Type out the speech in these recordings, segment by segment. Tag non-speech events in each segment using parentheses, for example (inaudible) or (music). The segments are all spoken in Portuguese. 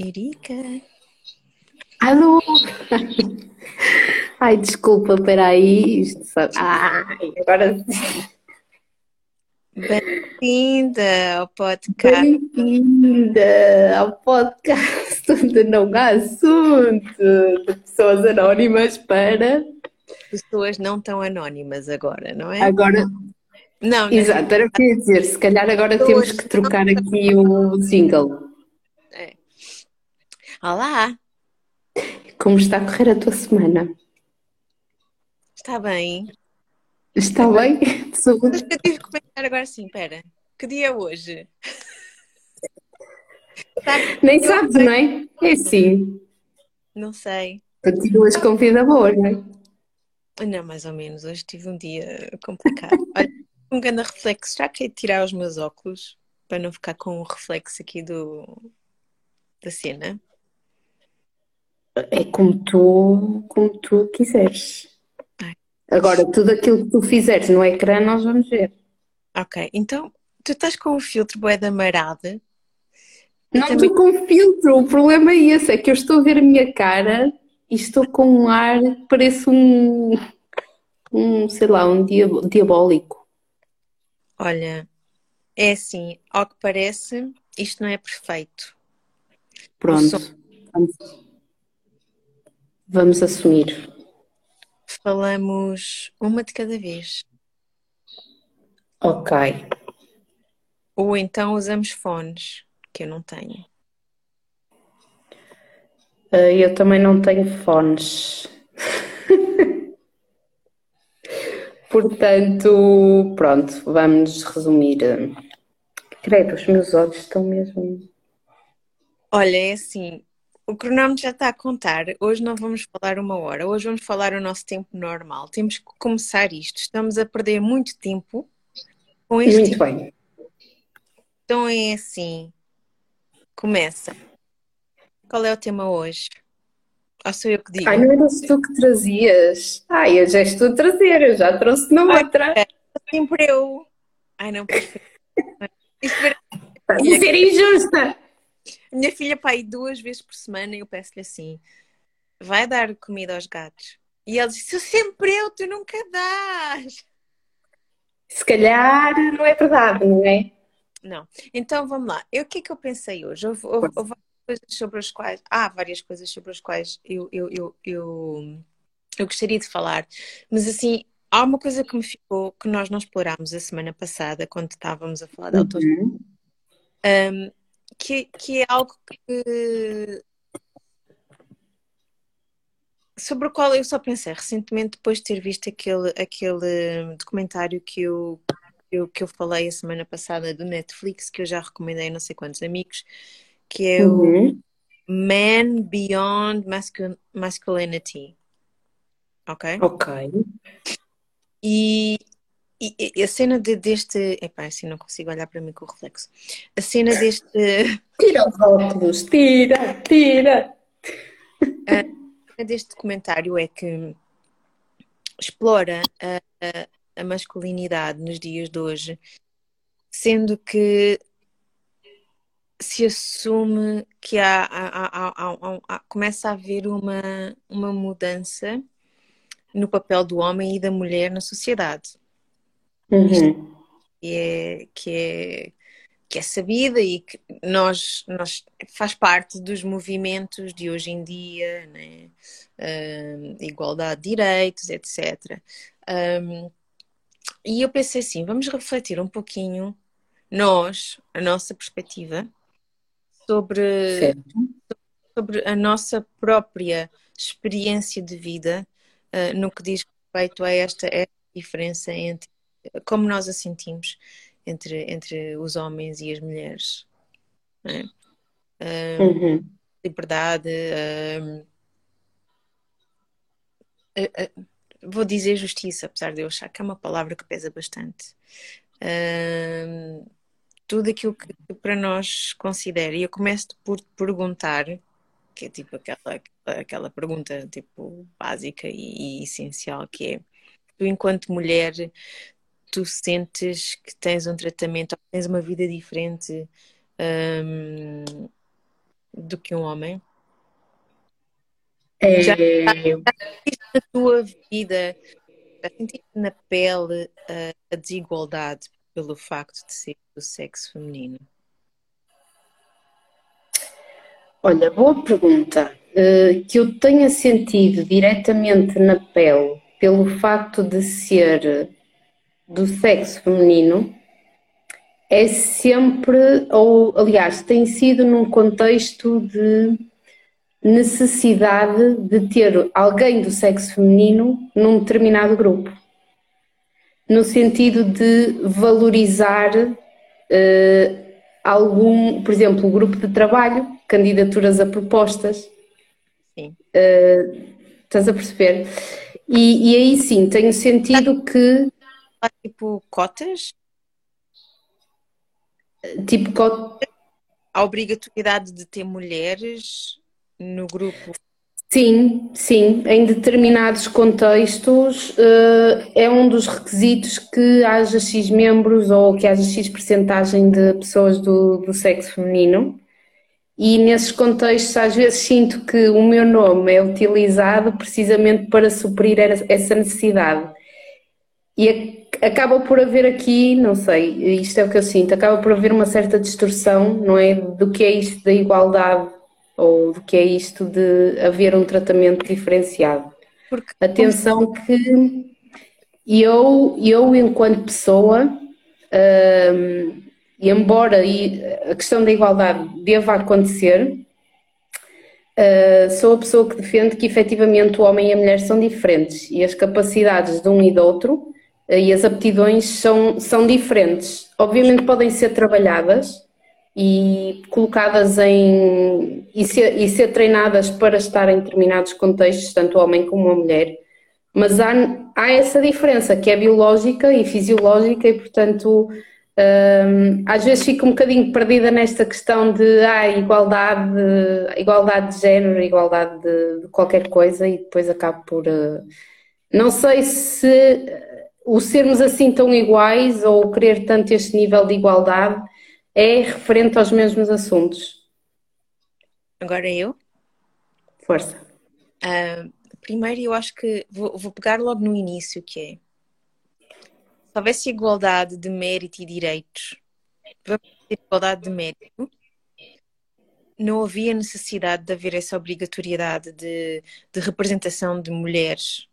Erika. Alô? (laughs) Ai, desculpa, peraí. Isto só... Ai, agora sim. Bem-vinda ao podcast. Bem-vinda ao podcast onde não há assunto de pessoas anónimas para. Pessoas não tão anónimas agora, não é? Agora. Não, não. Exato, era o que eu ia dizer. Se calhar agora Pessoas temos que trocar aqui o jingle. É. Olá, Como está a correr a tua semana? está bem? Está bem? (laughs) De saúde? Eu tive que comentar agora sim, espera. Que dia é hoje? Tá- Nem sabes, não é? É sim. Não sei. Continuas com vida boa, não é? Não, mais ou menos. Hoje tive um dia complicado. (laughs) Olha, um grande reflexo. Já que é tirar os meus óculos para não ficar com o reflexo aqui do da cena. É como tu, como tu quiseres. Agora, tudo aquilo que tu fizeres no ecrã, nós vamos ver. Ok, então tu estás com o filtro bué da marada. Não também- estou com filtro, o problema é esse, é que eu estou a ver a minha cara e estou com um ar que parece um, um, sei lá, um diabólico. Olha, é assim, ao que parece, isto não é perfeito. Pronto, vamos, vamos assumir. Falamos uma de cada vez. Ok. Ou então usamos fones, que eu não tenho. Eh, Eu também não tenho fones. (laughs) Portanto, pronto, vamos resumir. Credo, os meus olhos estão mesmo. Olha, é assim, o cronómetro já está a contar. Hoje não vamos falar uma hora, hoje vamos falar o nosso tempo normal. Temos que começar isto. Estamos a perder muito tempo com este Muito bem. Então é assim. Começa. Qual é o tema hoje? Ou sou eu que digo? Ai, não eras tu que trazias. Ai, eu já estou a trazer, eu já trouxe na Ai, outra. Sempre eu. Ai, não, perfeito. (laughs) Isto era- ser injusta. Minha filha, pai, duas vezes por semana eu peço-lhe assim: vai dar comida aos gatos. E ela diz: sou sempre eu, tu nunca dás. Se calhar não é verdade, não é? Não. Então vamos lá. Eu, o que é que eu pensei hoje? Houve, houve- houve várias coisas sobre as quais. Há várias coisas sobre as quais eu, eu, eu, eu, eu gostaria de falar. Mas assim, há uma coisa que me ficou que nós não explorámos a semana passada, quando estávamos a falar da Uhum. Um, que, que é algo que sobre o qual eu só pensei recentemente depois de ter visto aquele, aquele documentário que eu, eu- que eu falei a semana passada do Netflix, que eu já recomendei a não sei quantos amigos, que é o Uhum. Man Beyond Mascul- Masculinity. Ok? Ok. E, e- e a cena de- deste. Epá, assim não consigo olhar para mim com o reflexo. A cena deste. (laughs) Tira os óculos, tira, tira. deste documentário é que explora a, a- a masculinidade nos dias de hoje, sendo que se assume que há- há- há- começa a haver uma, uma mudança no papel do homem e da mulher na sociedade. Uhum. que é, que é, que é sabida e que nós, nós faz parte dos movimentos de hoje em dia, né? Igualdade de direitos, etc. Ahm, e eu pensei assim, vamos refletir um pouquinho nós, a nossa perspectiva sobre Certo. sobre a nossa própria experiência de vida, uh, no que diz respeito a esta, esta diferença entre como nós a sentimos entre, entre os homens e as mulheres. é? Uhum. Liberdade, um, vou dizer justiça, apesar de eu achar que é uma palavra que pesa bastante. Um, tudo aquilo que para nós considera, e eu começo por te perguntar, que é tipo aquela, aquela pergunta tipo básica e, e essencial, que é tu enquanto mulher, tu sentes que tens um tratamento, tens uma vida diferente hum, do que um homem? É... Já, sentiste na tua vida, já sentiste na pele a, a desigualdade pelo facto de ser do sexo feminino? Olha, boa pergunta. Uh, que eu tenha sentido diretamente na pele pelo facto de ser do sexo feminino é sempre, ou aliás, tem sido num contexto de necessidade de ter alguém do sexo feminino num determinado grupo, no sentido de valorizar uh, algum, por exemplo, o grupo de trabalho, candidaturas a propostas. Sim. Uh, estás a perceber? E, e aí sim, tenho sentido que. Tipo cotas? Tipo cotas. A obrigatoriedade de ter mulheres no grupo Sim, sim, em determinados contextos uh, é um dos requisitos que haja X membros ou que haja X percentagem de pessoas do, do sexo feminino. E nesses contextos, às vezes, sinto que o meu nome é utilizado precisamente para suprir essa necessidade. E acaba por haver aqui, não sei, isto é o que eu sinto, acaba por haver uma certa distorção, não é? Do que é isto da igualdade ou do que é isto de haver um tratamento diferenciado. Porque, Atenção que eu, eu enquanto pessoa, hum, embora a questão da igualdade deva acontecer, uh, sou a pessoa que defende que efetivamente o homem e a mulher são diferentes e as capacidades de um e do outro e as aptidões são, são diferentes. Obviamente podem ser trabalhadas, e colocadas em e ser, e ser treinadas para estar em determinados contextos, tanto o homem como a mulher. Mas há, há essa diferença que é biológica e fisiológica e portanto um, às vezes fico um bocadinho perdida nesta questão de ah, igualdade, igualdade de género, igualdade de, de qualquer coisa e depois acabo por uh, não sei se o sermos assim tão iguais ou querer tanto este nível de igualdade é referente aos mesmos assuntos. Agora eu? Força. Uh, primeiro, eu acho que vou, vou, pegar logo no início, que é se houvesse igualdade de mérito e direitos, igualdade de mérito, não havia necessidade de haver essa obrigatoriedade de, de representação de mulheres.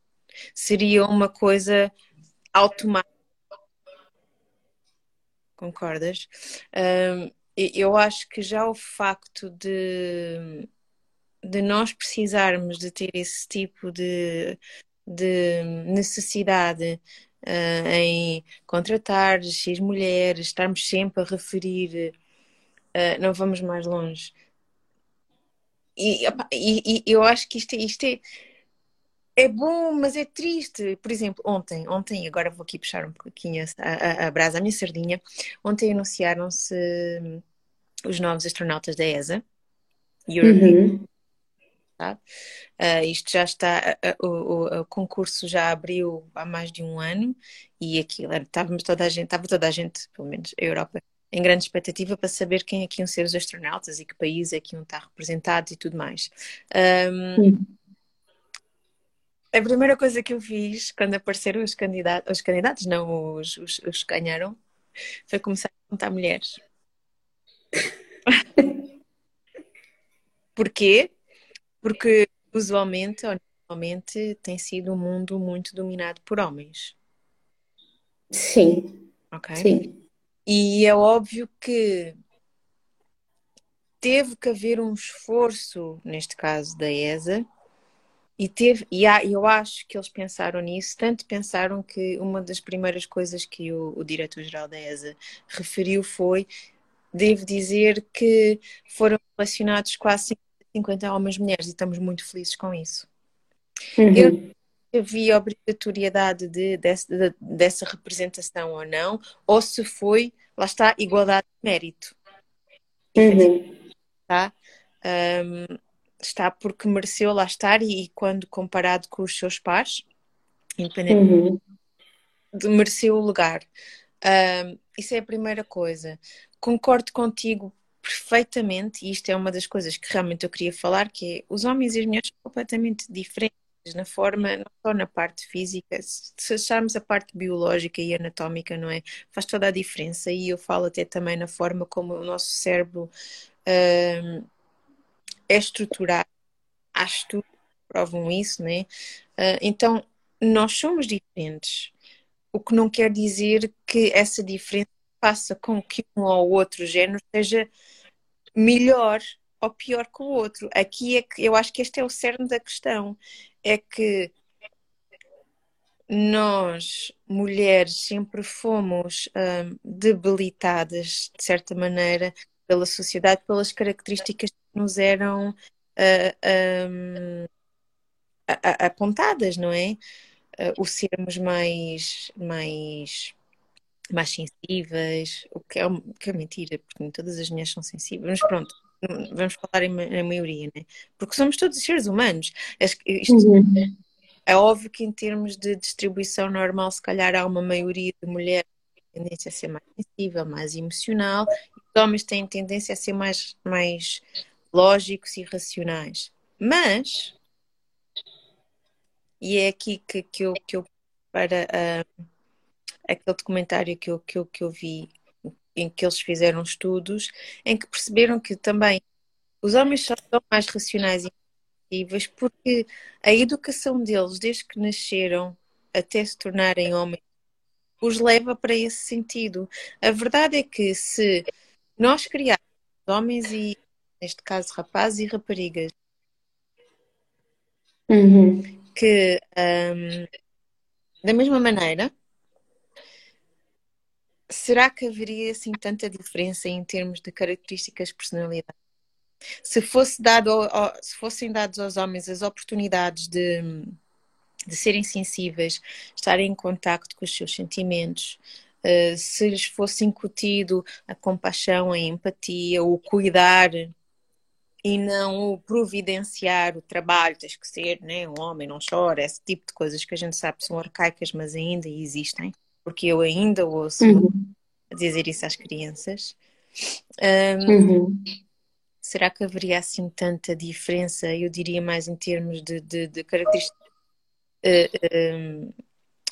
Seria uma coisa automática concordas? Um, eu acho que já o facto de, de nós precisarmos de ter esse tipo de, de necessidade uh, em contratar X mulheres, estarmos sempre a referir, uh, não vamos mais longe. E, e, e, eu acho que isto, isto é é bom, mas é triste. Por exemplo, ontem, ontem, agora vou aqui puxar um pouquinho a, a, a brasa, a minha sardinha. Ontem anunciaram-se os novos astronautas da ESA. Uhum. Tá? Uh, isto já está, uh, o, o, concurso já abriu há mais de um ano e aquilo estava toda a gente, estava toda a gente, pelo menos a Europa, em grande expectativa para saber quem é que iam ser os astronautas e que país é que iam estar representados e tudo mais. Um. A primeira coisa que eu fiz quando apareceram os candidatos, os candidatos, não, os, os, os que ganharam, foi começar a contar mulheres. (laughs) Porquê? Porque usualmente, ou normalmente, tem sido um mundo muito dominado por homens. Sim. Ok? Sim. E é óbvio que teve que haver um esforço, neste caso da ESA, e, teve, e há, eu acho que eles pensaram nisso, tanto pensaram que uma das primeiras coisas que o, o diretor-geral da ESA referiu foi, devo dizer que foram relacionados quase 50 homens e mulheres e estamos muito felizes com isso. Uhum. Eu havia obrigatoriedade de, de, de, dessa representação ou não, ou se foi, lá está, igualdade de mérito. Uhum. Tá? Um, está porque mereceu lá estar e quando comparado com os seus pares, independente, uhum. mereceu o lugar. isso é a primeira coisa. Concordo contigo perfeitamente, e isto é uma das coisas que realmente eu queria falar, que é os homens e as mulheres são completamente diferentes na forma, não só na parte física, se acharmos a parte biológica e anatómica, não é? Faz toda a diferença e eu falo até também na forma como o nosso cérebro uh, é estruturado. Há estudos que provam isso, não é? Uh, então, nós somos diferentes, o que não quer dizer que essa diferença faça com que um ou outro género seja melhor ou pior que o outro. Aqui é que eu acho que este é o cerne da questão. É que nós, mulheres, sempre fomos hum, debilitadas, de certa maneira, pela sociedade, pelas características nos eram uh, um, apontadas, não é? O sermos mais, mais mais sensíveis, o que é, que é mentira, porque nem todas as mulheres são sensíveis, mas pronto, vamos falar em, em maioria, né? Porque somos todos seres humanos. Isto, uhum. É óbvio que em termos de distribuição normal, se calhar há uma maioria de mulheres que têm tendência a ser mais sensível, mais emocional, e os homens têm tendência a ser mais, mais lógicos e racionais. Mas, e é aqui que, que, eu, que eu para uh, aquele documentário que eu, que eu, que eu vi, em que eles fizeram estudos, em que perceberam que também os homens só são mais racionais e efetivos porque a educação deles, desde que nasceram até se tornarem homens, os leva para esse sentido. A verdade é que se nós criarmos homens e, neste caso, rapazes e raparigas, uhum. que um, da mesma maneira será que haveria assim tanta diferença em termos de características de personalidade? Se, fosse dado, se fossem dados aos homens as oportunidades de, de serem sensíveis, estarem em contacto com os seus sentimentos, uh, se lhes fosse incutido a compaixão, a empatia, o cuidar e não o providenciar o trabalho, tens que ser né, um homem, não chora, esse tipo de coisas que a gente sabe são arcaicas, mas ainda existem porque eu ainda ouço uhum. dizer isso às crianças. Um, uhum. Será que haveria assim tanta diferença? Eu diria mais em termos de, de, de características uh,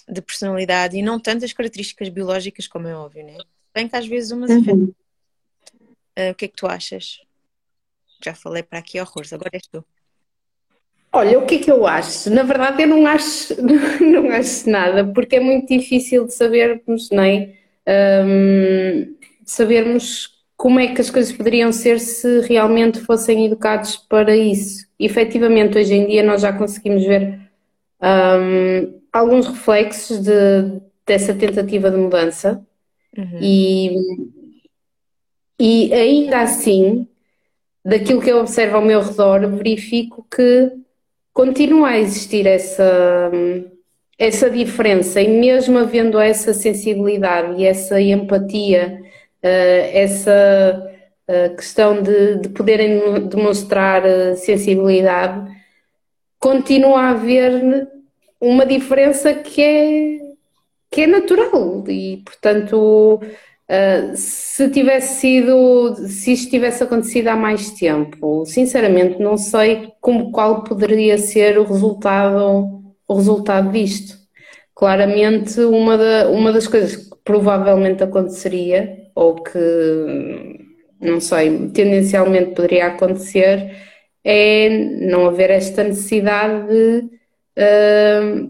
de personalidade e não tantas características biológicas, como é óbvio, né? Bem que às vezes umas uhum. uh, O que é que tu achas? Já falei para aqui horrores, agora és tu. Olha, o que é que eu acho? Na verdade, eu não acho, (laughs) não acho nada, porque é muito difícil de sabermos, não é? Um, sabermos como é que as coisas poderiam ser se realmente fossem educados para isso. E, efetivamente, hoje em dia nós já conseguimos ver um, alguns reflexos de, dessa tentativa de mudança uhum. e, e ainda assim, daquilo que eu observo ao meu redor, verifico que continua a existir essa, essa diferença. E mesmo havendo essa sensibilidade e essa empatia, eh, essa eh, questão de, de poderem demonstrar eh, sensibilidade, continua a haver uma diferença que é, que é natural. E, portanto, Se tivesse sido, se isto tivesse acontecido há mais tempo, sinceramente não sei como, qual poderia ser o resultado, o resultado disto. Claramente, uma, da, uma das coisas que provavelmente aconteceria, ou que, não sei, tendencialmente poderia acontecer, é não haver esta necessidade de uh,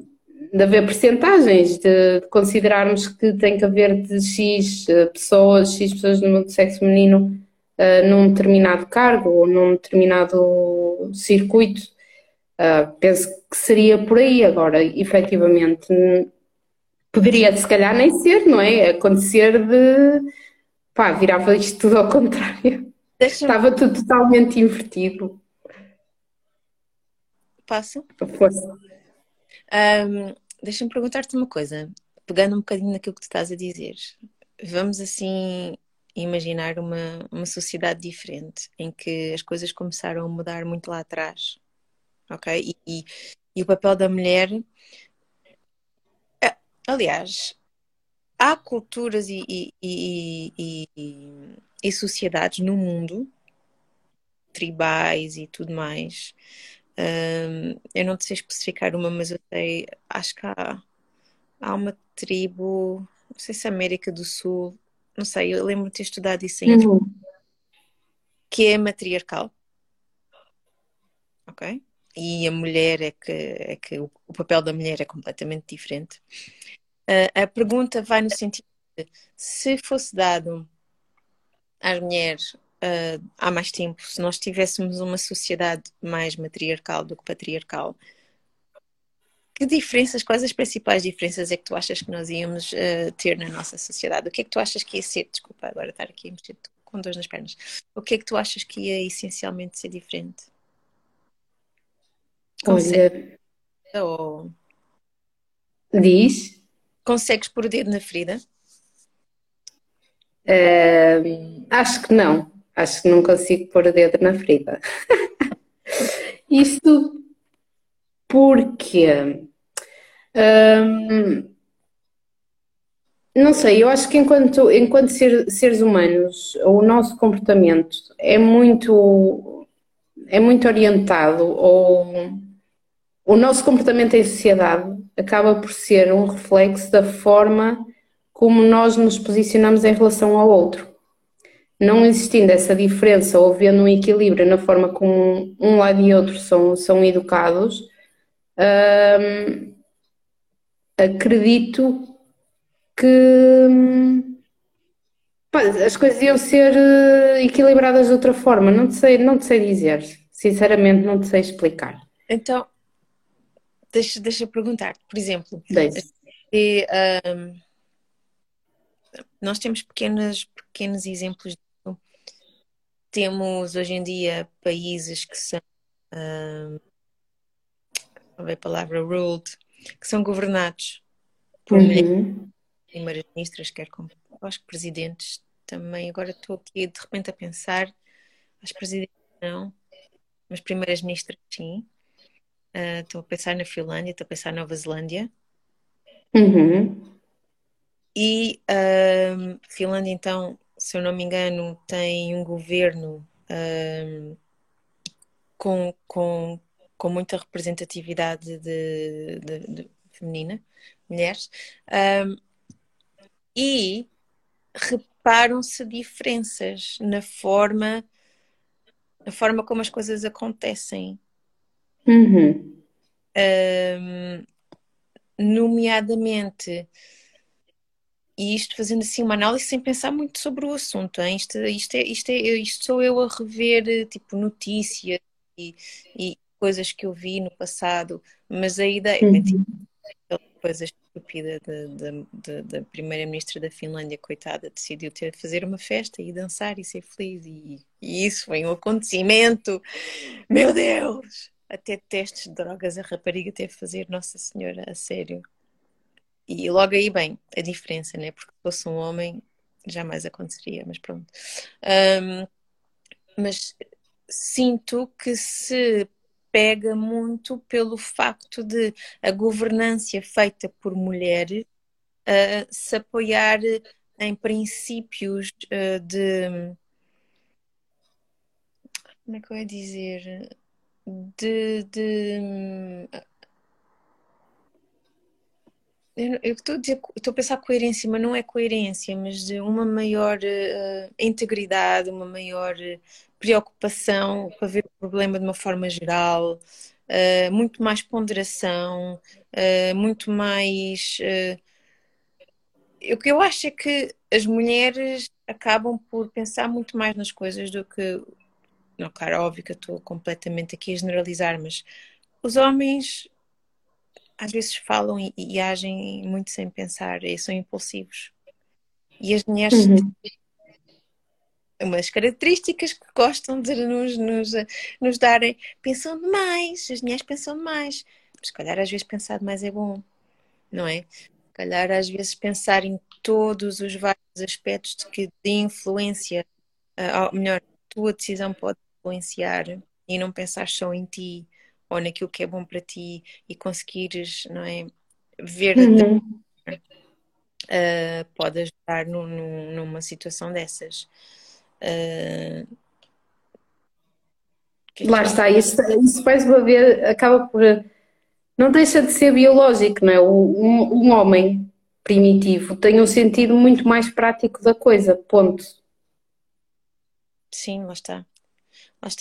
de haver percentagens, de, de, considerarmos que tem que haver de X eh, pessoas, X pessoas no sexo feminino uh, num determinado cargo ou num determinado circuito. Uh, penso que seria por aí agora, efetivamente. Poderia, se calhar, nem ser, não é? Acontecer de. pá, virava isto tudo ao contrário. Estava tudo totalmente invertido. Passo? Força. Um, Deixa-me perguntar-te uma coisa, pegando um bocadinho naquilo que tu estás a dizer. Vamos assim imaginar uma, uma sociedade diferente, em que as coisas começaram a mudar muito lá atrás, ok? E, e, e o papel da mulher. Aliás, há culturas e, e, e, sociedades no mundo, tribais e tudo mais. Um, eu não sei especificar uma, mas eu sei, acho que há, há uma tribo, não sei se é América do Sul, não sei, eu lembro de ter estudado isso em uhum. que é matriarcal. Ok? E a mulher é que, é que o, o papel da mulher é completamente diferente. Uh, a pergunta vai no sentido de se fosse dado às mulheres uh, há mais tempo, se nós tivéssemos uma sociedade mais matriarcal do que patriarcal, que diferenças, quais as principais diferenças é que tu achas que nós íamos uh, ter na nossa sociedade? O que é que tu achas que ia ser? Desculpa agora estar aqui a mexer com dores nas pernas. O que é que tu achas que ia essencialmente ser diferente? Olha. Ou... Diz. Consegues pôr o dedo na ferida? Uh, acho que não. Acho que não consigo pôr o dedo na ferida. (laughs) Isto porque. Um, não sei, eu acho que enquanto, enquanto ser, seres humanos, o nosso comportamento é muito, é muito orientado, ou o nosso comportamento em sociedade acaba por ser um reflexo da forma como nós nos posicionamos em relação ao outro. Não existindo essa diferença ou havendo um equilíbrio na forma como um lado e outro são, são educados, hum, acredito que hum, as coisas iam ser eh, equilibradas de outra forma. Não te sei, não te sei dizer. Sinceramente, não te sei explicar. Então, deixa, deixa eu perguntar, por exemplo, e, um, nós temos pequenos, pequenos exemplos. Temos hoje em dia países que são um, a palavra ruled, que são governados por uhum. primeiras ministras, quer como acho que presidentes também. Agora estou aqui de repente a pensar, as presidentes não, mas primeiras ministras sim. Uh, estou a pensar na Finlândia, estou a pensar na Nova Zelândia. Uhum. E uh, Finlândia, então, se eu não me engano, tem um governo uh, com, com, com muita representatividade de, de, de feminina, mulheres, e reparam-se diferenças na forma, na forma como as coisas acontecem. Uhum. Um, nomeadamente, e isto fazendo assim uma análise sem pensar muito sobre o assunto. Hein? Isto, isto, é, isto, é, isto sou eu a rever tipo notícias e, e coisas que eu vi no passado, mas a ideia uhum. tipo, coisa estúpida da primeira-ministra da Finlândia, coitada, decidiu ter fazer uma festa e dançar e ser feliz, e, e isso foi um acontecimento, meu Deus! até testes de drogas a rapariga teve fazer, Nossa Senhora, a sério. E logo aí, bem, a diferença, né? Porque se fosse um homem, jamais aconteceria, mas pronto. Um, mas sinto que se pega muito pelo facto de a governância feita por mulheres uh, se apoiar em princípios uh, de. Como é que eu ia dizer? de, de... Eu, estou, a dizer, estou a pensar coerência, mas não é coerência, mas de uma maior uh, integridade, uma maior uh, preocupação para ver o problema de uma forma geral, uh, muito mais ponderação, muito mais. o que eu acho é que as mulheres acabam por pensar muito mais nas coisas do que não, claro, óbvio que eu estou completamente aqui a generalizar, mas os homens às vezes falam e, e agem muito sem pensar e são impulsivos. E as mulheres uhum. umas características que gostam de nos, nos, nos darem, pensam demais, as mulheres pensam demais. Mas se calhar às vezes pensar demais é bom, não é? Se calhar às vezes pensar em todos os vários aspectos de que de influência, uh, melhor, a tua decisão pode influenciar e não pensar só em ti ou naquilo que é bom para ti e conseguires, não é? Ver uhum. uh, pode ajudar no, no, numa situação dessas. Uh, Lá está, isso, isso faz uma ver, acaba por. Não deixa de ser biológico, não é? Um, um homem primitivo tem um sentido muito mais prático da coisa, ponto. Sim, lá está.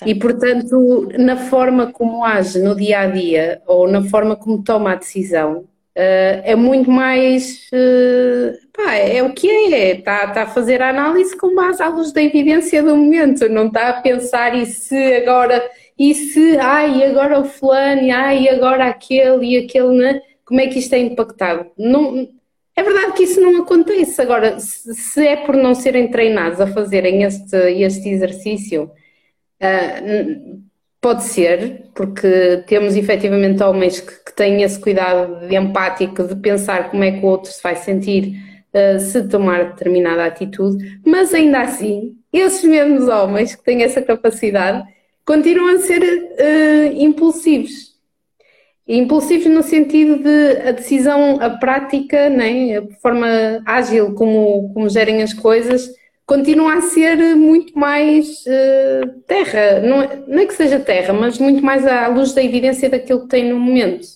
E portanto, na forma como age no dia a dia ou na forma como toma a decisão, Uh, é muito mais. Uh, pá, é o que é, está, está a fazer a análise com base à luz da evidência do momento, não está a pensar e se agora, e se, ai, agora o fulano, ai, agora aquele e aquele, né? como é que isto é impactado? Não, é verdade que isso não acontece. Agora, se, se é por não serem treinados a fazerem este, este exercício, uh, Pode ser, porque temos efetivamente homens que, que, têm esse cuidado de empático, de pensar como é que o outro se vai sentir uh, se tomar determinada atitude, mas ainda assim, esses mesmos homens que têm essa capacidade continuam a ser uh, impulsivos. Impulsivos no sentido de a decisão, a prática, né, a forma ágil como, como gerem as coisas, continua a ser muito mais uh, terra, não é, não é, que seja terra, mas muito mais à luz da evidência daquilo que tem no momento.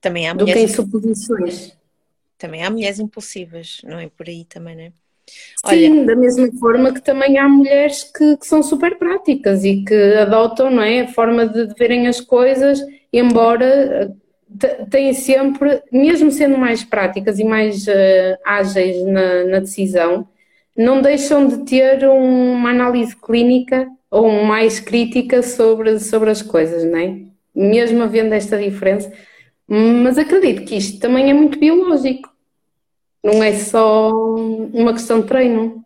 Também há do que em suposições. Também há mulheres impulsivas, não é por aí também, não é? Sim, da mesma forma que também há mulheres que, que, são super práticas e que adotam não é, a forma de, de verem as coisas, embora eh, têm sempre, mesmo sendo mais práticas e mais uh, ágeis na, na decisão, não deixam de ter uma análise clínica ou mais crítica sobre, sobre as coisas, não é? Mesmo havendo esta diferença. Mas acredito que isto também é muito biológico. Não é só uma questão de treino.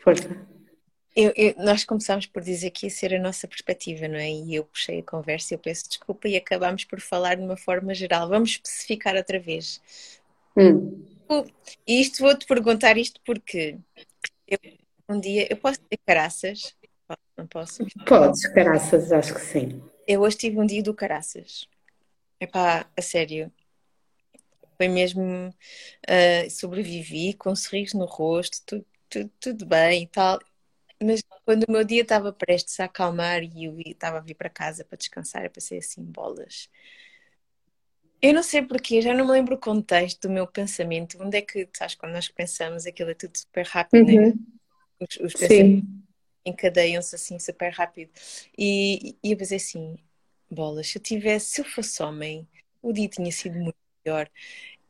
Força. Eu, eu, nós começámos por dizer que ia ser a nossa perspectiva, não é? E eu puxei a conversa e eu peço desculpa e acabámos por falar de uma forma geral. Vamos especificar outra vez. Hum. E isto vou-te perguntar isto porque eu, um dia eu posso ter caraças? Não posso? Podes, caraças, acho que sim. Eu hoje tive um dia do caraças. Epá, a sério. Foi mesmo. Uh, sobrevivi com um sorriso no rosto, tudo, tudo, tudo bem e tal. Mas quando o meu dia estava prestes a acalmar e eu estava a vir para casa para descansar, eu passei assim bolas. Eu não sei porquê, já não me lembro o contexto do meu pensamento. Onde é que, sabes, quando nós pensamos, aquilo é tudo super rápido, né? uhum. né? Os, os pensamentos encadeiam-se assim super rápido. E, e eu pensei assim: bolas, se eu tivesse, se eu fosse homem, o dia tinha sido muito melhor.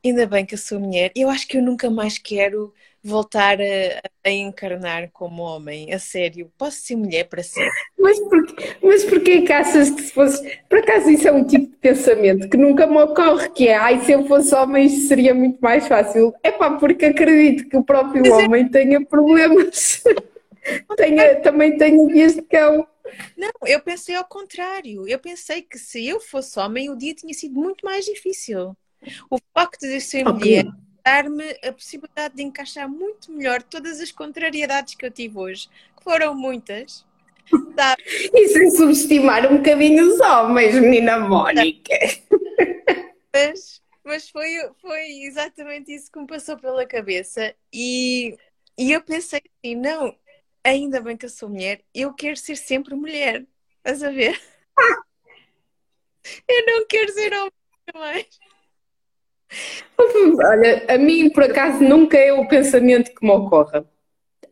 Ainda bem que eu sou mulher. Eu acho que eu nunca mais quero voltar a, a, encarnar como homem, a sério. Posso ser mulher para sempre. Mas porquê, mas porquê que achas que se fosse. Por acaso isso é um tipo de pensamento que nunca me ocorre, que é ai, se eu fosse homem seria muito mais fácil. É pá, porque acredito que o próprio mas é homem é... tenha problemas. (laughs) tenha, também tenha dias de cão. Não, eu pensei ao contrário. Eu pensei que se eu fosse homem, o dia tinha sido muito mais difícil. O facto de ser okay. mulher dar-me a possibilidade de encaixar muito melhor todas as contrariedades que eu tive hoje, que foram muitas. Sabe? (laughs) E sem subestimar um bocadinho os homens, menina Mónica. Mas, mas foi, foi exatamente isso que me passou pela cabeça e, e eu pensei assim, não, ainda bem que eu sou mulher, eu quero ser sempre mulher. Estás a ver? Eu não quero ser homem mais. Olha, a mim por acaso nunca é o pensamento que me ocorre,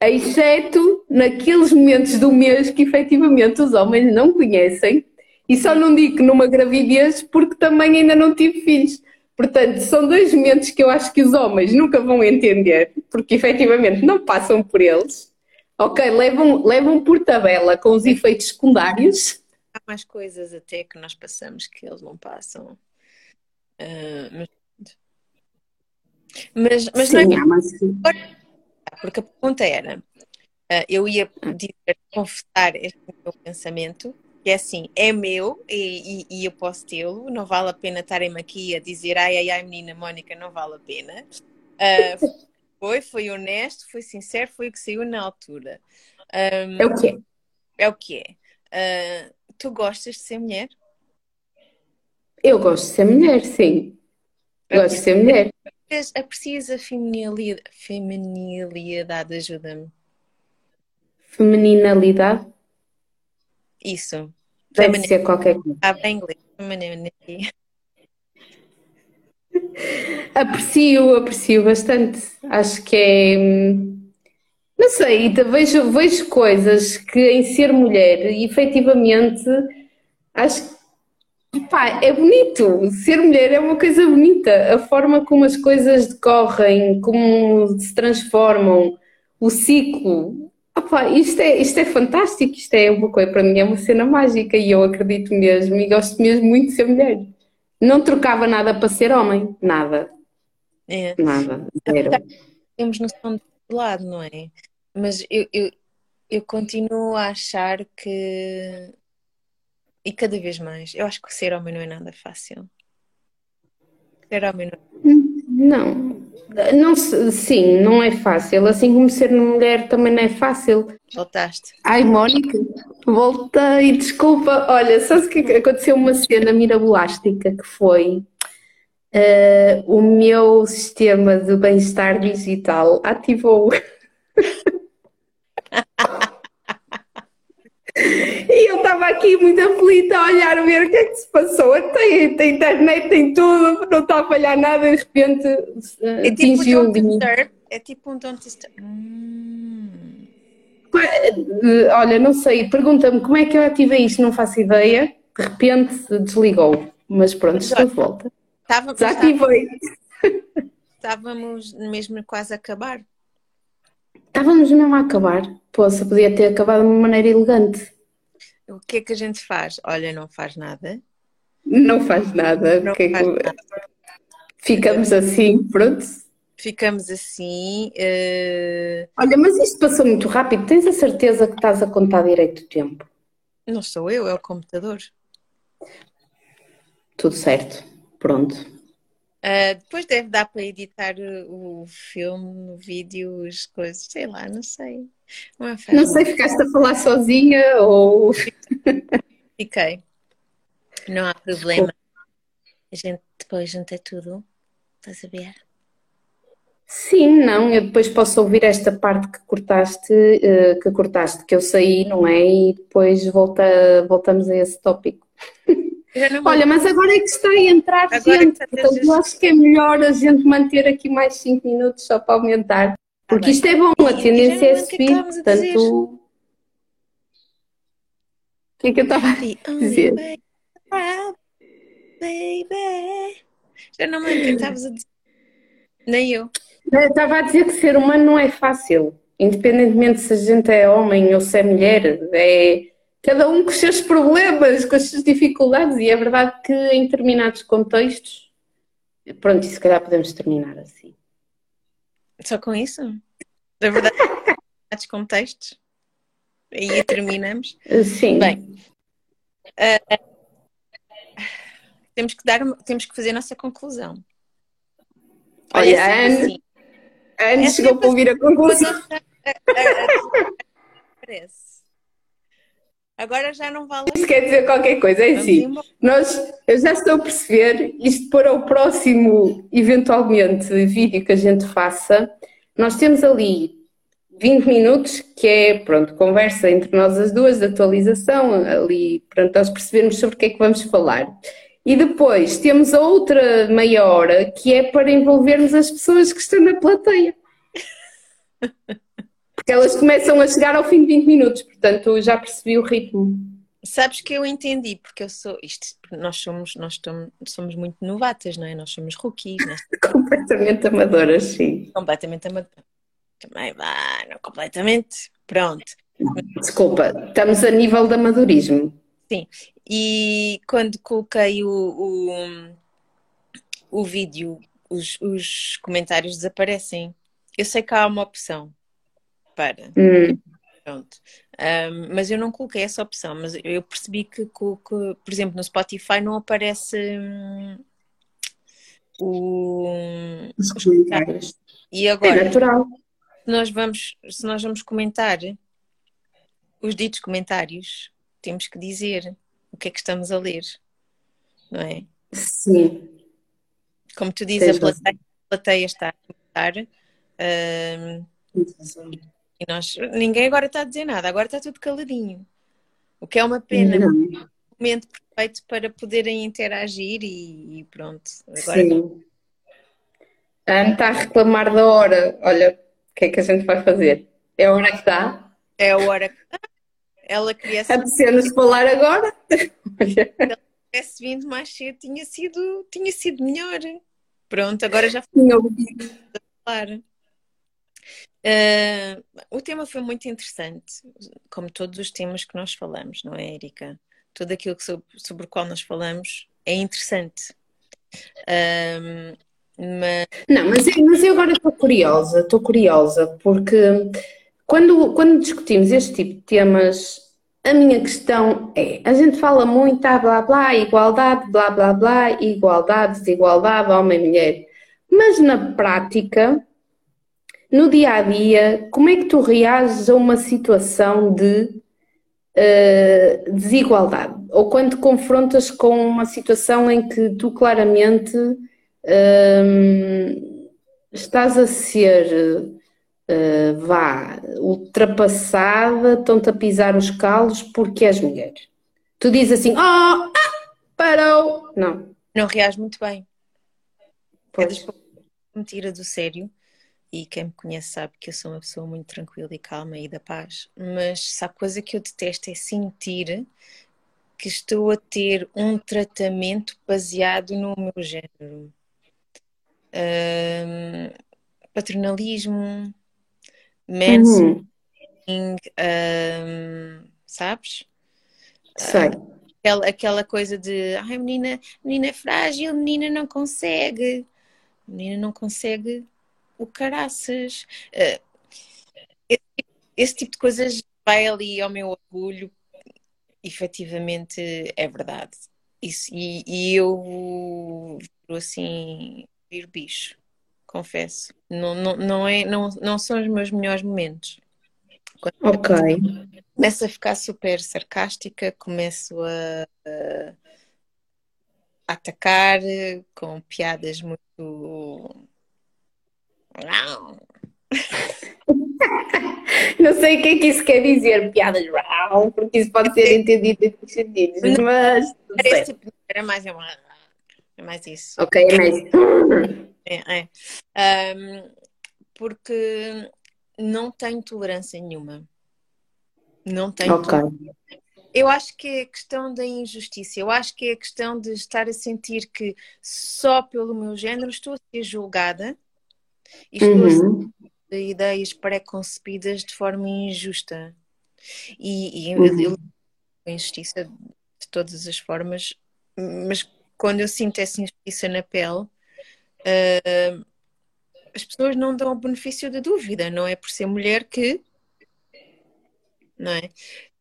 exceto naqueles momentos do mês que efetivamente os homens não conhecem, e só não digo numa gravidez porque também ainda não tive filhos. Portanto, são dois momentos que eu acho que os homens nunca vão entender, porque efetivamente não passam por eles. Ok, levam, levam por tabela com os efeitos secundários. Há mais coisas até que nós passamos que eles não passam. Uh, mas mas, mas Sim, não é. Mas... Porque a pergunta era: uh, eu ia dizer, confessar este meu pensamento, que é assim, é meu e, e, e eu posso tê-lo, não vale a pena estarem-me aqui a dizer ai, ai, ai, menina Mónica, não vale a pena. Uh, foi, foi honesto, foi sincero, foi o que saiu na altura. Um, é o que é. É o que é. Uh, tu gostas de ser mulher? Eu gosto de ser mulher, sim. Gosto de ser mulher. Aprecias a feminilidade, feminilidade ajuda-me. Feminilidade? Isso. Deve ser qualquer coisa. Ah, bem inglês. Femininity. (laughs) Aprecio, aprecio bastante. Acho que é. Não sei, vejo, vejo coisas que em ser mulher, efetivamente, acho que pá, é bonito. Ser mulher é uma coisa bonita. A forma como as coisas decorrem, como se transformam, o ciclo. Opa, isto, é, isto é fantástico, isto é uma coisa, para mim é uma cena mágica e eu acredito mesmo e gosto mesmo muito de ser mulher. Não trocava nada para ser homem, nada. É. Nada, zero. Temos noção do lado, não é? Mas eu, eu, eu continuo a achar que. E cada vez mais, eu acho que ser homem não é nada fácil. Ser homem não Não, não, sim, não é fácil. Assim como ser mulher também não é fácil. Voltaste. Ai, Mónica, voltei, desculpa. Olha, sabes o que aconteceu? Uma cena mirabolástica que foi uh, o meu sistema de bem-estar digital ativou. (laughs) (laughs) E eu estava aqui muito aflita a olhar, a ver o que é que se passou. Tem, tem internet, tem tudo, não está a falhar nada, de repente é atingiu tipo um limite. É tipo um don't disturb. Hum. Olha, não sei, pergunta-me como é que eu ativei isto, não faço ideia. De repente desligou, mas pronto, estou de volta. Estava, Desativei. (laughs) Estávamos mesmo quase a acabar. Estávamos mesmo a acabar. Poxa, podia ter acabado de uma maneira elegante. O que é que a gente faz? Olha, não faz nada. Não faz nada. Não que faz que... nada. Ficamos assim, pronto. Ficamos assim. Uh... Olha, mas isto passou muito rápido. Tens a certeza que estás a contar direito o tempo? Não sou eu, é o computador. Tudo certo. Pronto. Uh, depois deve dar para editar o, o filme, o vídeo, as coisas, sei lá, não sei. Não, é sei, ficaste a falar sozinha ou. Fiquei. Não há problema. A gente depois junta tudo. Estás a ver? Sim, não, eu depois posso ouvir esta parte que cortaste, uh, que cortaste, que eu saí, não é? E depois volta, voltamos a esse tópico. Olha, mas agora é que está a entrar agora gente, portanto eu acho que é melhor a gente manter aqui mais 5 minutos só para aumentar, porque ah, isto é bom, a tendência é subir, portanto... O que é que eu estava a (laughs) dizer? Baby. Já não me lembro que estavas a dizer. Nem eu. Eu estava a dizer que ser humano não é fácil, independentemente se a gente é homem ou se é mulher, é cada um com os seus problemas, com as suas dificuldades, e é verdade que em determinados contextos, pronto, e se calhar podemos terminar assim. Só com isso? É verdade, em contextos? E terminamos? Sim. Bem, uh, temos, que dar, temos que fazer a nossa conclusão. Olha, Olha a Anne, assim, Anne é chegou para ouvir a conclusão. Parece. Agora já não vale. Isso quer dizer qualquer coisa, é assim. Nós, eu já estou a perceber, isto para o próximo, eventualmente, vídeo que a gente faça, nós temos ali 20 minutos, que é, pronto, conversa entre nós as duas, de atualização, ali, para nós percebermos sobre o que é que vamos falar. E depois temos a outra meia hora, que é para envolvermos as pessoas que estão na plateia. (laughs) Elas começam a chegar ao fim de 20 minutos, portanto já percebi o ritmo. Sabes que eu entendi, porque eu sou isto, nós somos, nós estamos, somos muito novatas, não é? Nós somos rookies, né? (laughs) completamente amadoras, sim. Completamente amadoras. Também vai, não completamente. Pronto. Desculpa, estamos a nível de amadorismo. Sim, e quando coloquei o, o, o vídeo, os, os comentários desaparecem. Eu sei que há uma opção para. Hum. Pronto. Um, mas eu não coloquei essa opção, mas eu percebi que, que, que por exemplo, no Spotify não aparece hum, o, os comentários. E agora, é natural. Se nós vamos, se nós vamos comentar os ditos comentários, temos que dizer o que é que estamos a ler, não é? Sim. Como tu dizes, a plateia, plateia está a comentar. Uh, e nós, ninguém agora está a dizer nada, agora está tudo caladinho. O que é uma pena, não. um momento perfeito para poderem interagir e, e pronto. Agora Sim. A Ana está a reclamar da hora. Olha, o que é que a gente vai fazer? É a hora que está? É a hora que está. Ela queria (laughs) nos falar agora. (laughs) Se ela tivesse vindo mais cedo, tinha sido, tinha sido melhor. Pronto, agora já tinha ouvido falar. Uh, o tema foi muito interessante, como todos os temas que nós falamos, não é, Erika? Tudo aquilo sobre, sobre o qual nós falamos é interessante. Uh, mas... Não, mas, mas eu agora estou curiosa, estou curiosa, porque quando, quando discutimos este tipo de temas, a minha questão é: a gente fala muito, ah, blá blá, igualdade, blá blá blá, igualdade, desigualdade, homem e mulher. Mas na prática, no dia a dia, como é que tu reages a uma situação de uh, desigualdade? Ou quando te confrontas com uma situação em que tu claramente uh, estás a ser uh, vá ultrapassada, estão-te a pisar os calos porque és mulher. Tu dizes assim, oh, ah, parou. Não. Não reage muito bem. Pois. É me tira do sério. E quem me conhece sabe que eu sou uma pessoa muito tranquila e calma e da paz. Mas sabe, coisa que eu detesto é sentir que estou a ter um tratamento baseado no meu género. Um, paternalismo, mansplaining, uhum. um, sabes? Sei. Uh, aquela, aquela coisa de ai, menina, menina é frágil, menina não consegue, menina não consegue o caraças. Uh, esse, esse, tipo de coisas vai ali ao meu orgulho, efetivamente é verdade. Isso, e, e eu assim, vir bicho confesso. Não, não, não, é, não, não são os meus melhores momentos. Quando ok. Começo a ficar super sarcástica, começo a, a atacar com piadas muito. (laughs) Não sei o que é que isso quer dizer, piadas porque isso pode ser entendido em muitos sentidos, mas. Era, tipo, era mais, é mais isso. Ok, é mais. É, é. Um, porque não tenho tolerância nenhuma. Não tenho. Eu acho que é a questão da injustiça. Eu acho que é a questão de estar a sentir que só pelo meu género estou a ser julgada e estou uhum. ser ideias pré-concebidas de forma injusta. E, e uhum. eu, injustiça de todas as formas, mas quando eu sinto essa injustiça na pele, uh, as pessoas não dão o benefício da dúvida, não é por ser mulher que. Não é?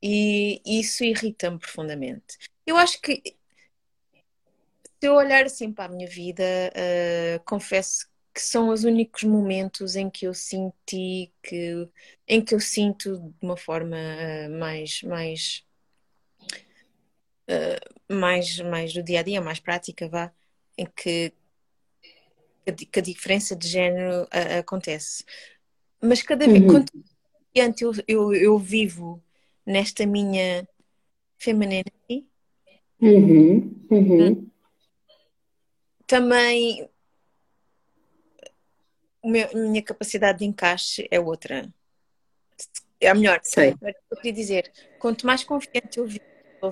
E isso irrita-me profundamente. Eu acho que se eu olhar assim para a minha vida, uh, confesso que são os únicos momentos em que eu senti que em que eu sinto de uma forma uh, mais mais uh, mais mais do dia a dia, mais prática, vá, em que que a diferença de género uh, acontece. Mas cada vez uhum. quanto eu, eu, eu vivo nesta minha femininity, uhum. Uhum. também a minha capacidade de encaixe é outra. É a melhor. Sei. Eu queria dizer, quanto mais confiante eu vivo ou,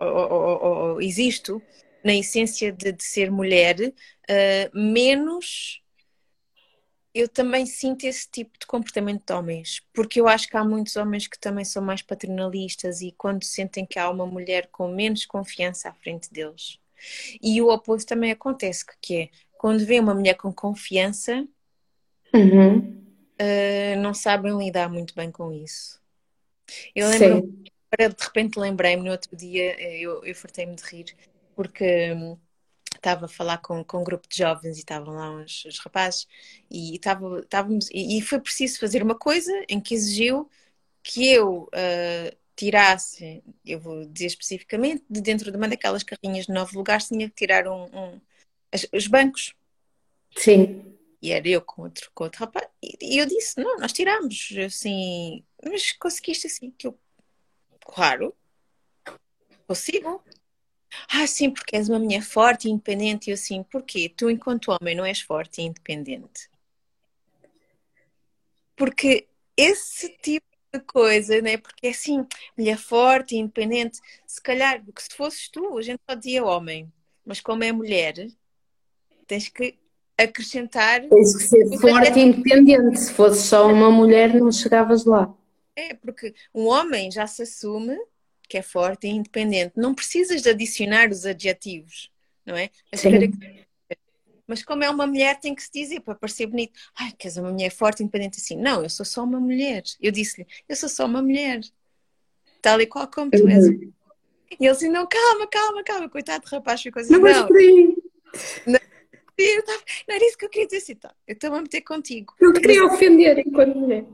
ou, ou, ou existo, na essência de, de ser mulher, uh, menos eu também sinto esse tipo de comportamento de homens, porque eu acho que há muitos homens que também são mais paternalistas e quando sentem que há uma mulher com menos confiança à frente deles. E o oposto também acontece, que é quando vê uma mulher com confiança, uhum. uh, não sabem lidar muito bem com isso. Eu lembro, de repente lembrei-me no outro dia, eh, eu, eu fartei-me de rir, porque hum, estava a falar com, com um grupo de jovens e estavam lá uns, uns rapazes e, estava, estávamos, e, e, foi preciso fazer uma coisa em que exigiu que eu uh, tirasse, eu vou dizer especificamente, de dentro de uma daquelas carrinhas de nove lugares tinha que tirar um, um as, os bancos. Sim. E era eu com outro, com outro rapaz. E eu disse: Não, nós tiramos. Assim, mas conseguiste assim? Que eu, claro, consigo. Ah, sim, porque és uma mulher forte e independente. E eu assim, porquê? Tu, enquanto homem, não és forte e independente? Porque esse tipo de coisa, né? Porque assim, mulher forte e independente, se calhar, porque se fosses tu, a gente só dizia homem, mas como é mulher, tens que acrescentar. Tens que ser forte e independente. Se fosse só uma mulher, não chegavas lá. É, porque um homem já se assume que é forte e independente. Não precisas de adicionar os adjetivos, não é? Mas como é uma mulher, tem que se dizer para parecer bonito. Ai, queres uma mulher forte e independente assim? Não, eu sou só uma mulher. Eu disse-lhe, eu sou só uma mulher. Tal e qual como tu és. Uhum. E ele assim, não, calma, calma, calma. Coitado do rapaz ficou assim, não. Não, não, (laughs) não era isso que eu queria dizer assim, tá, eu estou a meter contigo. Não te queria ofender enquanto mulher.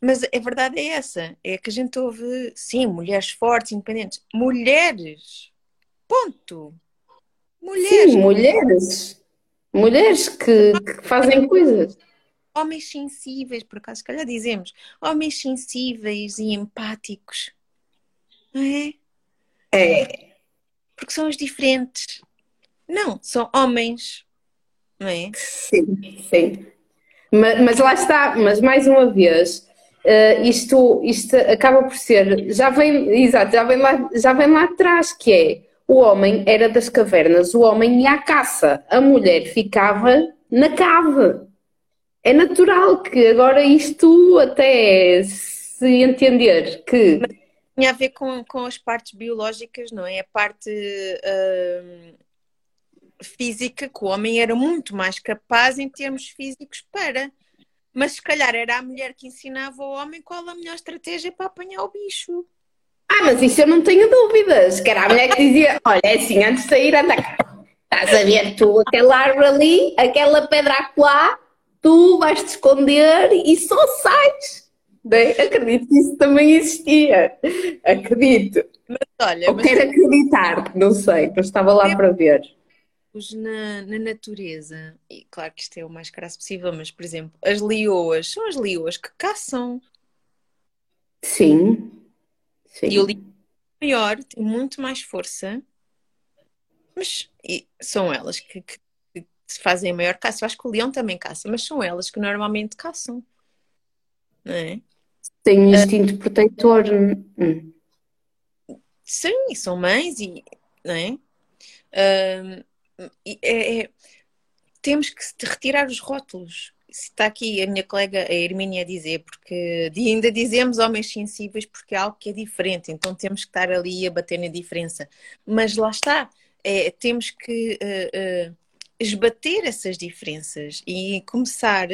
Mas a verdade é essa, é que a gente ouve, sim, mulheres fortes, independentes. Mulheres! Ponto! Mulheres! Sim, mulheres! Mulheres que, que fazem coisas. Homens sensíveis, por acaso, se calhar dizemos, homens sensíveis e empáticos. Não é? É. Porque são os diferentes. Não, são homens. Não é? Sim, sim. Mas, mas lá está, mas mais uma vez, uh, isto, isto acaba por ser, já vem, exato, já vem, lá, já vem lá atrás, que é o homem era das cavernas, o homem ia à caça, a mulher ficava na cave. É natural que agora isto até se entender que. Tinha a ver com, com as partes biológicas, não é? A parte uh, física, que o homem era muito mais capaz em termos físicos para mas se calhar era a mulher que ensinava ao homem qual a melhor estratégia para apanhar o bicho. Ah, mas isso eu não tenho dúvidas. Que era a mulher que dizia: Olha, é assim, antes de sair, anda cá. Estás a ver tu, aquela árvore ali, aquela pedra acolá, tu vais te esconder e só sais. Bem, acredito que isso também existia. Acredito. Mas olha. Ou mas... quero acreditar, não sei, mas estava lá para ver na, na, natureza, e claro que isto é o mais crasso possível, mas por exemplo, as leoas são as leoas que caçam. Sim. Sim. E o leão maior tem muito mais força, mas são elas que, que, fazem a maior caça. Eu acho que o leão também caça, mas são elas que normalmente caçam. Não é? Tem um instinto uh, protetor. Hum. Sim, são mães e. Não é? Uh, é, é, temos que retirar os rótulos. Está aqui a minha colega a Hermínia a dizer, porque ainda dizemos homens sensíveis porque é algo que é diferente, então temos que estar ali a bater na diferença. Mas lá está, é, temos que uh, uh, esbater essas diferenças e começar.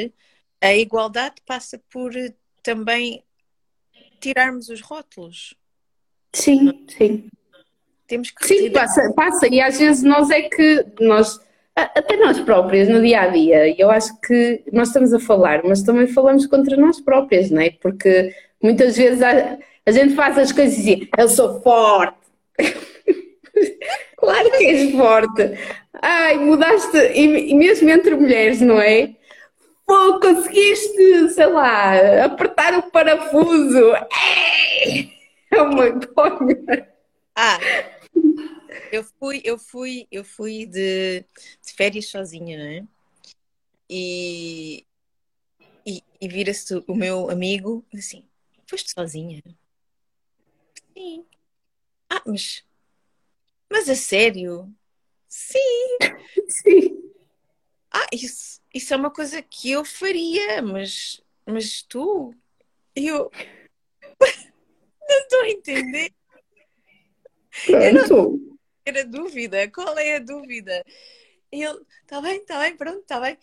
A igualdade passa por também tirarmos os rótulos. Sim, sim. Temos que Sim, passa, passa, e às vezes nós é que nós, até nós próprias no dia a dia, eu acho que nós estamos a falar, mas também falamos contra nós próprias, não é? Porque muitas vezes a, a gente faz as coisas assim, eu sou forte. (laughs) claro que és forte. Ai, mudaste, e, e mesmo entre mulheres, não é? Pô, conseguiste, sei lá, apertar o parafuso. É uma coisa. Ah, eu fui, eu fui, eu fui de, de férias sozinha, não é? E, e, e vira-se o meu amigo assim, foste sozinha? Sim. Ah, mas, mas a sério? Sim. (laughs) Sim. Ah, isso, isso é uma coisa que eu faria, mas, mas tu, eu (laughs) não estou a entender. Pronto. Era dúvida. Qual é a dúvida? E ele, está bem, está bem, pronto, está bem.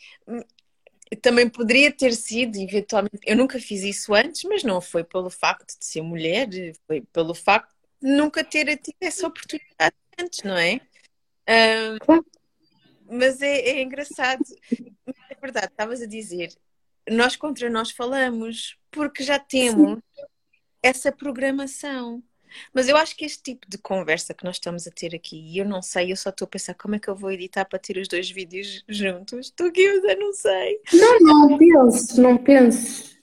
Também poderia ter sido, eventualmente, eu nunca fiz isso antes, mas não foi pelo facto de ser mulher, foi pelo facto de nunca ter tido essa oportunidade antes, não é? Um, mas é, é engraçado. É verdade, estavas a dizer, nós contra nós falamos, porque já temos Sim. essa programação. Mas eu acho que este tipo de conversa que nós estamos a ter aqui, e eu não sei, eu só estou a pensar como é que eu vou editar para ter os dois vídeos juntos. Eu ainda não sei. Não, não penses, não penses.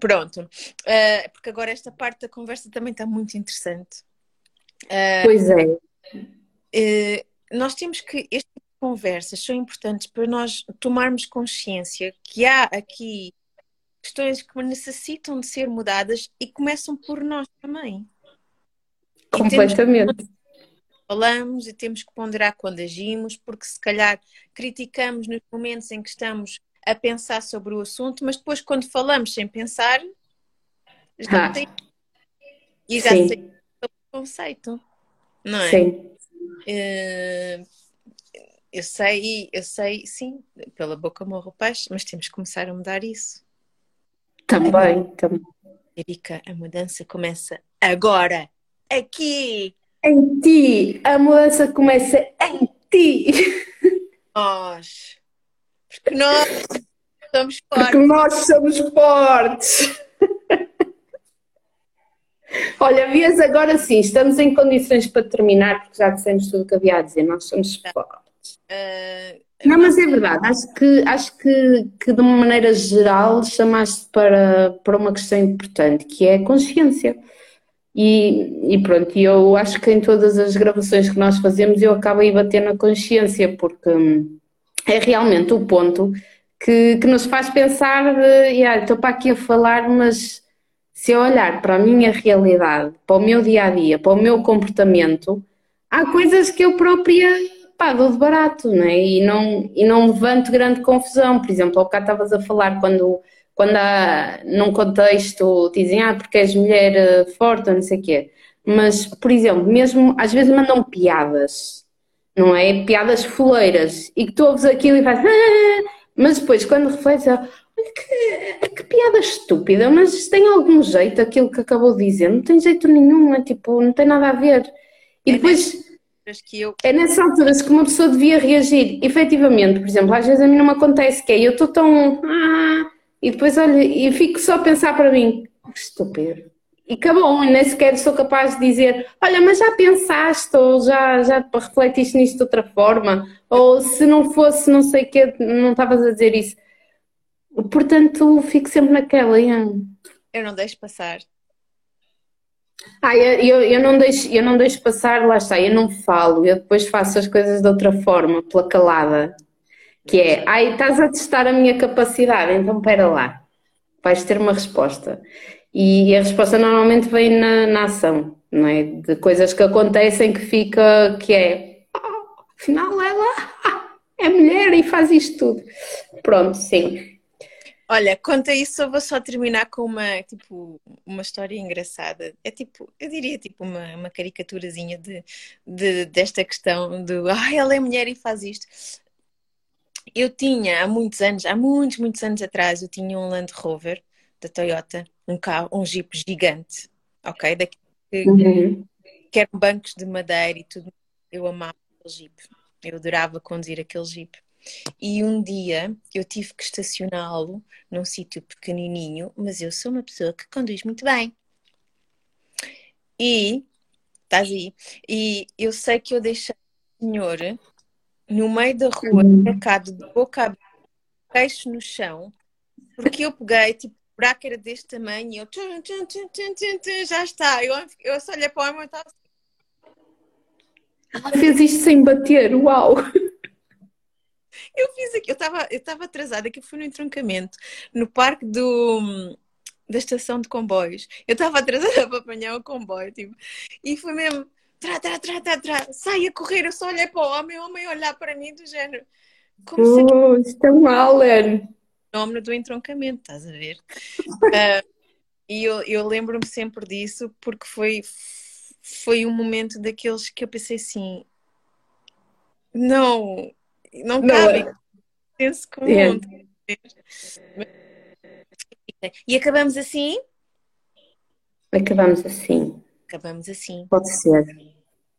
Pronto, uh, porque agora esta parte da conversa também está muito interessante. Uh, pois é. Uh, nós temos que. Este tipo de conversas são importantes para nós tomarmos consciência que há aqui questões que necessitam de ser mudadas e começam por nós também. Completamente. falamos e temos que ponderar quando agimos, porque se calhar criticamos nos momentos em que estamos a pensar sobre o assunto, mas depois quando falamos sem pensar, já ah. tem... e já Sim. sei o conceito, não é? Sim. Uh, eu sei, eu sei, sim, pela boca morro o peixe, mas temos que começar a mudar isso. Também, também. Erika, a mudança começa agora, aqui. Em ti. A mudança começa em ti. Nós. Porque nós somos fortes. Porque nós somos fortes. Olha, vias agora sim, estamos em condições para terminar, porque já dissemos tudo o que havia a dizer, nós somos fortes. Uh, não, mas é verdade, acho que, acho que, que de uma maneira geral chamaste para, para uma questão importante, que é a consciência. E, e pronto, eu acho que em todas as gravações que nós fazemos eu acabo a bater na consciência, porque hum, é realmente o ponto que, que nos faz pensar de, yeah, estou para aqui a falar, mas se eu olhar para a minha realidade, para o meu dia a dia, para o meu comportamento, há coisas que eu própria pá, dou de barato, não é? E não, e não levanto grande confusão. Por exemplo, ao cá estavas a falar quando, quando há, num contexto, dizem, ah, porque és mulher eh, forte ou não sei o quê. Mas, por exemplo, mesmo às vezes mandam piadas, não é? Piadas foleiras, e que tu ouves aquilo e fazes, ah! mas depois quando refletes, que, que, piada estúpida, mas tem algum jeito aquilo que acabou de dizer, não tem jeito nenhum, é? Tipo, não tem nada a ver. E depois que eu. É nessas alturas que uma pessoa devia reagir. Efetivamente, por exemplo, às vezes a mim não me acontece que é eu estou tão. Ah, e depois olha, e fico só a pensar para mim, estúpido. E acabou, e nem sequer sou capaz de dizer, olha, mas já pensaste, ou já, já refletiste nisto de outra forma, ou se não fosse não sei o que, não estavas a dizer isso. Portanto, fico sempre naquela. Eu não deixo passar. Ah, eu, eu, não deixo, eu não deixo passar, lá está, eu não falo, eu depois faço as coisas de outra forma, pela calada. Que é, ai, estás a testar a minha capacidade, então espera lá, vais ter uma resposta. E a resposta normalmente vem na, na ação, não é? De coisas que acontecem que fica, que é, oh, afinal ela (laughs) é mulher e faz isto tudo. Pronto, sim. Olha, conta isso, eu vou só terminar com uma, tipo, uma história engraçada. É tipo, eu diria tipo uma, uma caricaturazinha de, de, desta questão do ah, ela é mulher e faz isto. Eu tinha há muitos anos, há muitos, muitos anos atrás, eu tinha um Land Rover da Toyota, um carro, um Jeep gigante, ok? Daqui, uhum. que eram bancos de madeira e tudo. Eu amava aquele Jeep. Eu adorava conduzir aquele Jeep. E um dia eu tive que estacioná-lo num sítio pequenininho, mas eu sou uma pessoa que conduz muito bem. E, estás aí, e eu sei que eu deixei o senhor no meio da rua, trocado de boca aberta, queixo no chão, porque eu peguei, tipo, o buraco era deste tamanho e eu tchum, tchum, tchum, já está. Eu, eu só olhei para o homem e estava assim. Ela fez isto sem bater, uau! Eu fiz aqui, eu estava eu estava atrasada, que eu fui no entroncamento, no parque do, da estação de comboios. Eu estava atrasada (laughs) para apanhar o comboio, tipo, e foi mesmo, tra, tra, tra, sai a correr, eu só olhei para o homem, o homem olhar para mim do género. Como oh, se... Isto é um. Nome do entroncamento, estás a ver? uh, (laughs) e eu, eu lembro-me sempre disso porque foi, foi um momento daqueles que eu pensei assim, não, não, cabe. Senso comum. É. E acabamos assim? Acabamos assim. Acabamos assim. Pode ser.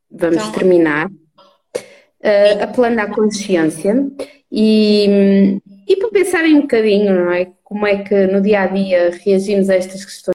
Vamos então, terminar. Uh, apelando à consciência e, e para pensarem um bocadinho, não é? Como é que no dia a dia reagimos a estas questões.